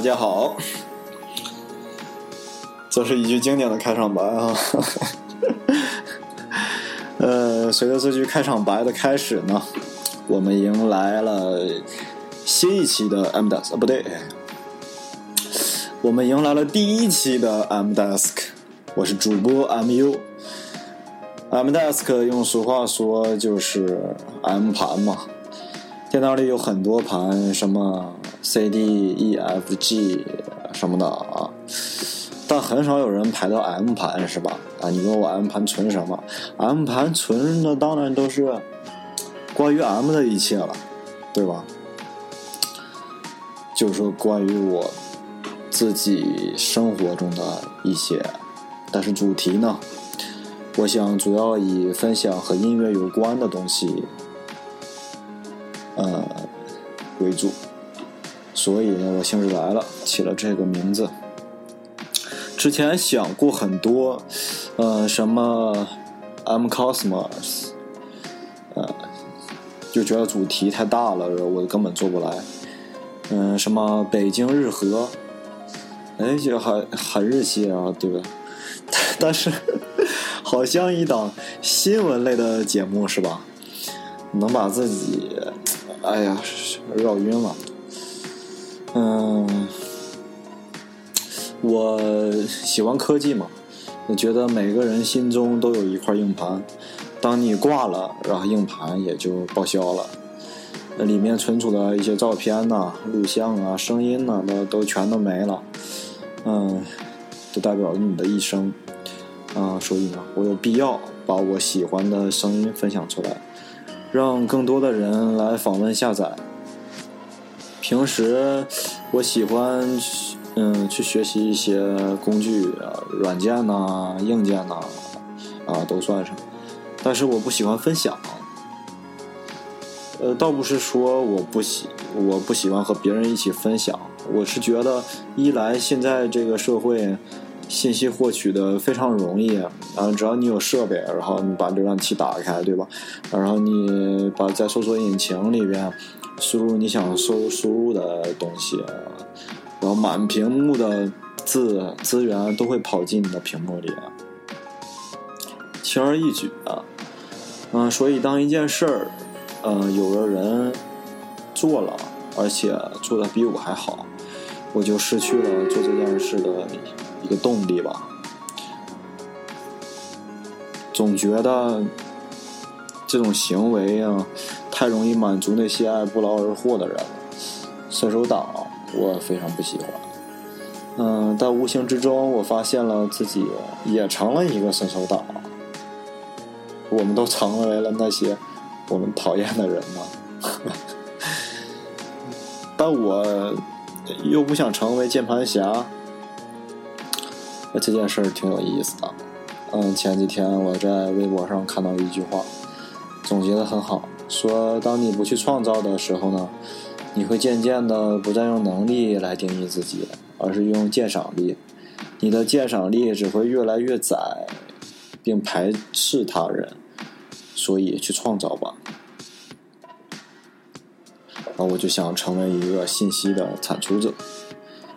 大家好。这是一句经典的开场白啊。呃，随着这句开场白的开始呢，我们迎来了新一期的 M Desk 啊，不对，我们迎来了第一期的 M Desk。我是主播 MU。M Desk 用俗话说就是 M 盘嘛，电脑里有很多盘，什么 C D E F G 什么的啊。但很少有人排到 M 盘，是吧？啊，你问我 M 盘存什么？M 盘存的当然都是关于 M 的一切了，对吧？就是说关于我自己生活中的一些，但是主题呢，我想主要以分享和音乐有关的东西，呃为主。所以呢，我兴致来了，起了这个名字。之前想过很多，呃，什么 M Cosmos，呃，就觉得主题太大了，我根本做不来。嗯，什么北京日和，哎，就很很日系啊，对吧？但是好像一档新闻类的节目是吧？能把自己，哎呀，绕晕了。嗯。我喜欢科技嘛，我觉得每个人心中都有一块硬盘，当你挂了，然后硬盘也就报销了，那里面存储的一些照片呐、录像啊、声音呐，都都全都没了，嗯，就代表了你的一生啊，所以呢，我有必要把我喜欢的声音分享出来，让更多的人来访问下载。平时我喜欢。嗯，去学习一些工具啊，软件呐、硬件呐，啊，都算上。但是我不喜欢分享。呃，倒不是说我不喜，我不喜欢和别人一起分享。我是觉得，一来现在这个社会，信息获取的非常容易啊，只要你有设备，然后你把浏览器打开，对吧？然后你把在搜索引擎里边输入你想搜输入的东西。然后满屏幕的字资源都会跑进你的屏幕里，轻而易举啊，嗯，所以当一件事儿，呃，有的人做了，而且做的比我还好，我就失去了做这件事的一个动力吧。总觉得这种行为啊，太容易满足那些爱不劳而获的人，伸手党。我非常不喜欢，嗯，但无形之中，我发现了自己也成了一个伸手党。我们都成为了那些我们讨厌的人呢。但我又不想成为键盘侠。那这件事儿挺有意思的。嗯，前几天我在微博上看到一句话，总结的很好，说当你不去创造的时候呢。你会渐渐的不再用能力来定义自己，而是用鉴赏力。你的鉴赏力只会越来越窄，并排斥他人。所以去创造吧。啊，我就想成为一个信息的产出者，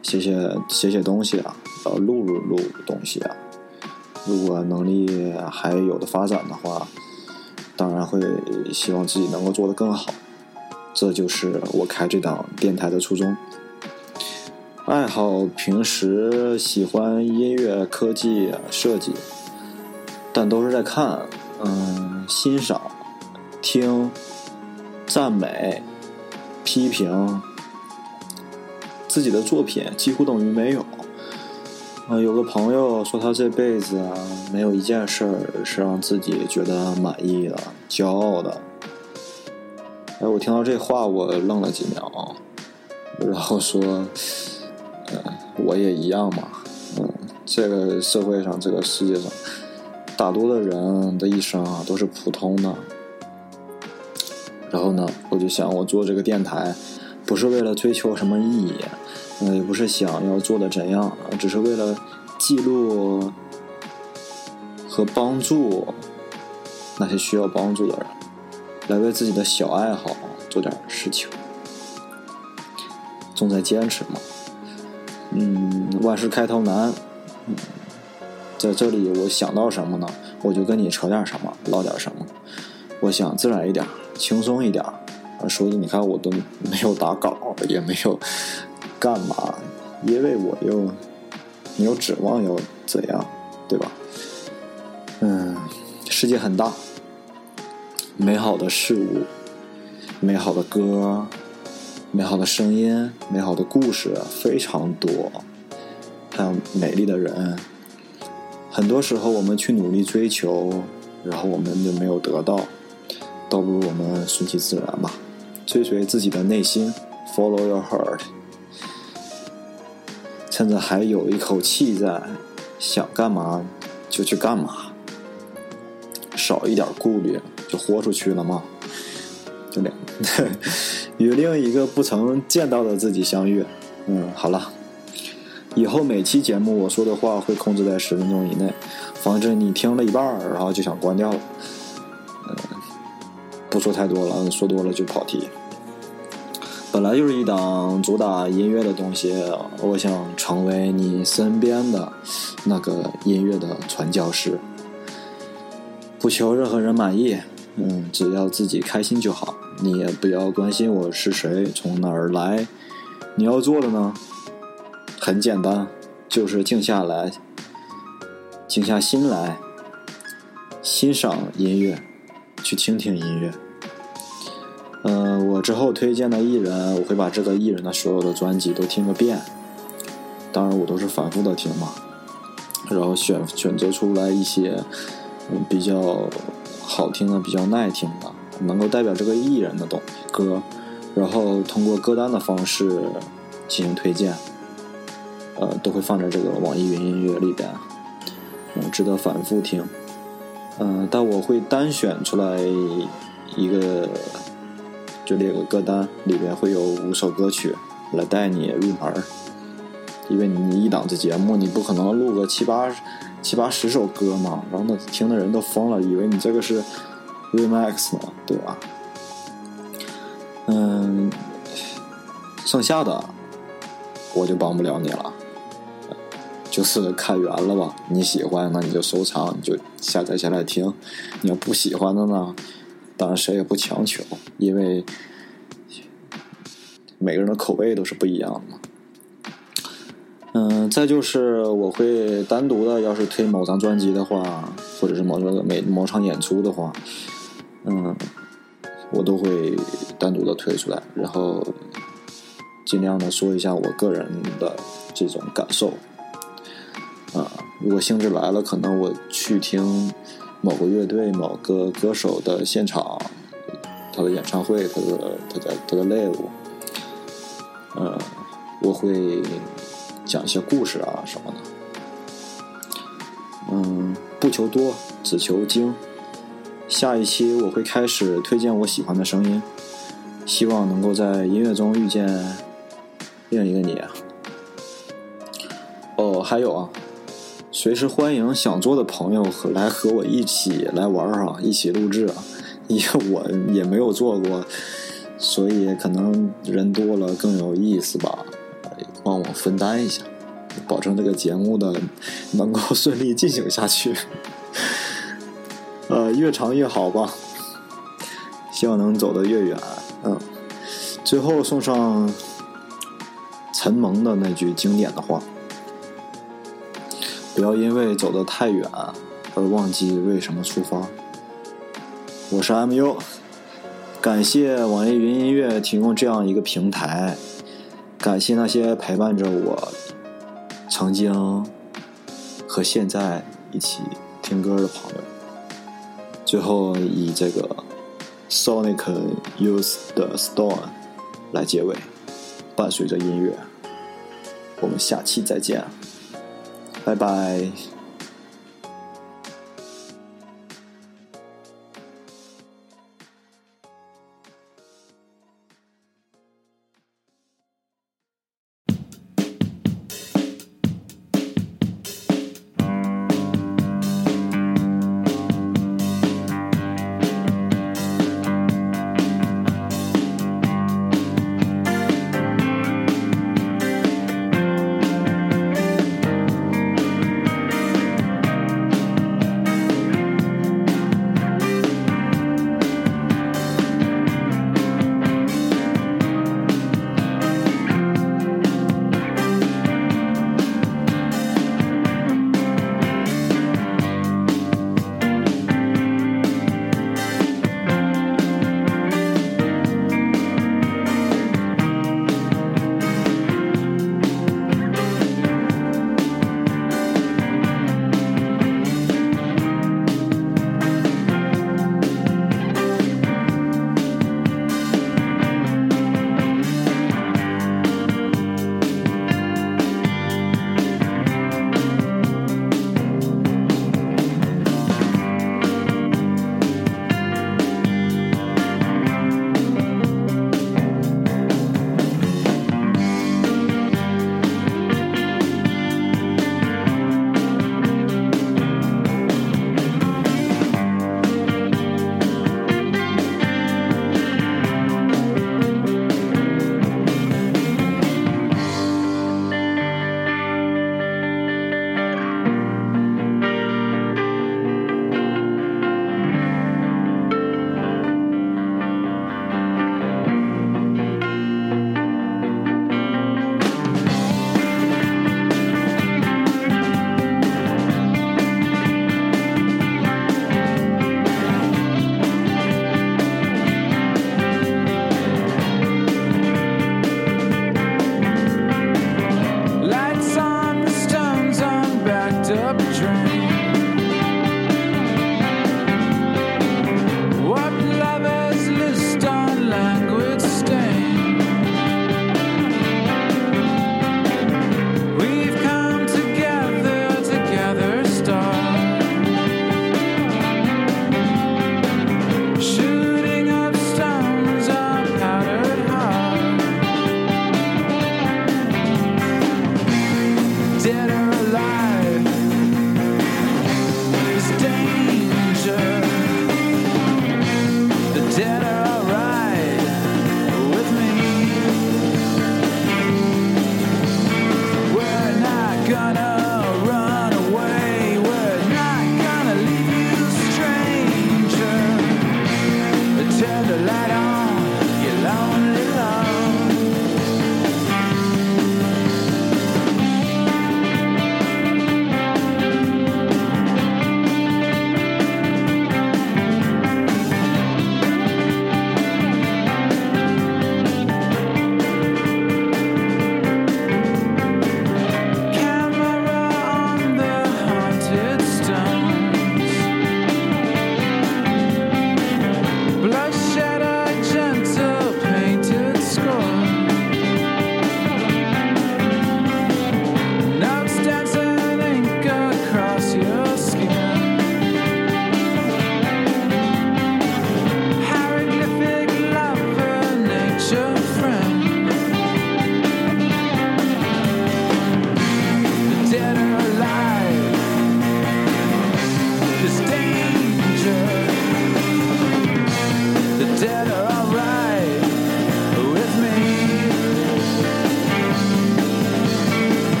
写写写写东西啊，呃，录录录东西啊。如果能力还有的发展的话，当然会希望自己能够做得更好。这就是我开这档电台的初衷。爱好平时喜欢音乐、科技、设计，但都是在看、嗯，欣赏、听、赞美、批评自己的作品，几乎等于没有。啊，有个朋友说他这辈子啊，没有一件事儿是让自己觉得满意的、骄傲的。哎，我听到这话，我愣了几秒，然后说：“嗯，我也一样嘛，嗯，这个社会上，这个世界上，大多的人的一生啊，都是普通的。然后呢，我就想，我做这个电台，不是为了追求什么意义，嗯，也不是想要做的怎样，只是为了记录和帮助那些需要帮助的人。”来为自己的小爱好做点事情。重在坚持嘛。嗯，万事开头难。嗯，在这里我想到什么呢，我就跟你扯点什么，唠点什么。我想自然一点，轻松一点。啊，所以你看，我都没有打稿，也没有干嘛，因为我又没有指望要怎样，对吧？嗯，世界很大，美好的事物，美好的歌，美好的声音，美好的故事非常多，还有美丽的人。很多时候，我们去努力追求，然后我们就没有得到，倒不如我们顺其自然吧。追随自己的内心，Follow your heart。趁着还有一口气在，想干嘛就去干嘛，少一点顾虑，就豁出去了嘛。就两，与另一个不曾见到的自己相遇。嗯，好了，以后每期节目我说的话会控制在十分钟以内，防止你听了一半然后就想关掉了。不说太多了，说多了就跑题。本来就是一档主打音乐的东西，我想成为你身边的那个音乐的传教士，不求任何人满意，嗯，只要自己开心就好。你也不要关心我是谁，从哪儿来。你要做的呢，很简单，就是静下来，静下心来，欣赏音乐，去倾听音乐。嗯，我之后推荐的艺人，我会把这个艺人的所有的专辑都听个遍。当然，我都是反复的听嘛，然后选选择出来一些嗯比较好听的、比较耐听的，能够代表这个艺人的东歌，然后通过歌单的方式进行推荐。呃，都会放在这个网易云音乐里边，嗯，值得反复听。嗯，但我会单选出来一个。就列个歌单，里面会有五首歌曲来带你入门儿。因为你一档子节目，你不可能录个七八七八十首歌嘛，然后那听的人都疯了，以为你这个是 remix 呢，对吧？嗯，剩下的我就帮不了你了，就是看缘了吧。你喜欢那你就收藏，你就下载下来听；你要不喜欢的呢？当然，谁也不强求，因为每个人的口味都是不一样的嘛。嗯，再就是我会单独的，要是推某张专辑的话，或者是某个每某场演出的话，嗯，我都会单独的推出来，然后尽量的说一下我个人的这种感受。啊，如果兴致来了，可能我去听。某个乐队、某个歌手的现场，他的演唱会，他的他的他的 live，呃，我会讲一些故事啊什么的。嗯，不求多，只求精。下一期我会开始推荐我喜欢的声音，希望能够在音乐中遇见另一个你。哦，还有啊。随时欢迎想做的朋友和来和我一起来玩儿啊，一起录制啊，因为我也没有做过，所以可能人多了更有意思吧，帮我分担一下，保证这个节目的能够顺利进行下去，呃，越长越好吧，希望能走得越远，嗯，最后送上陈萌的那句经典的话。不要因为走得太远而忘记为什么出发。我是 MU，感谢网易云音乐提供这样一个平台，感谢那些陪伴着我曾经和现在一起听歌的朋友。最后以这个 Sonic Youth 的 Storm 来结尾，伴随着音乐，我们下期再见。拜拜。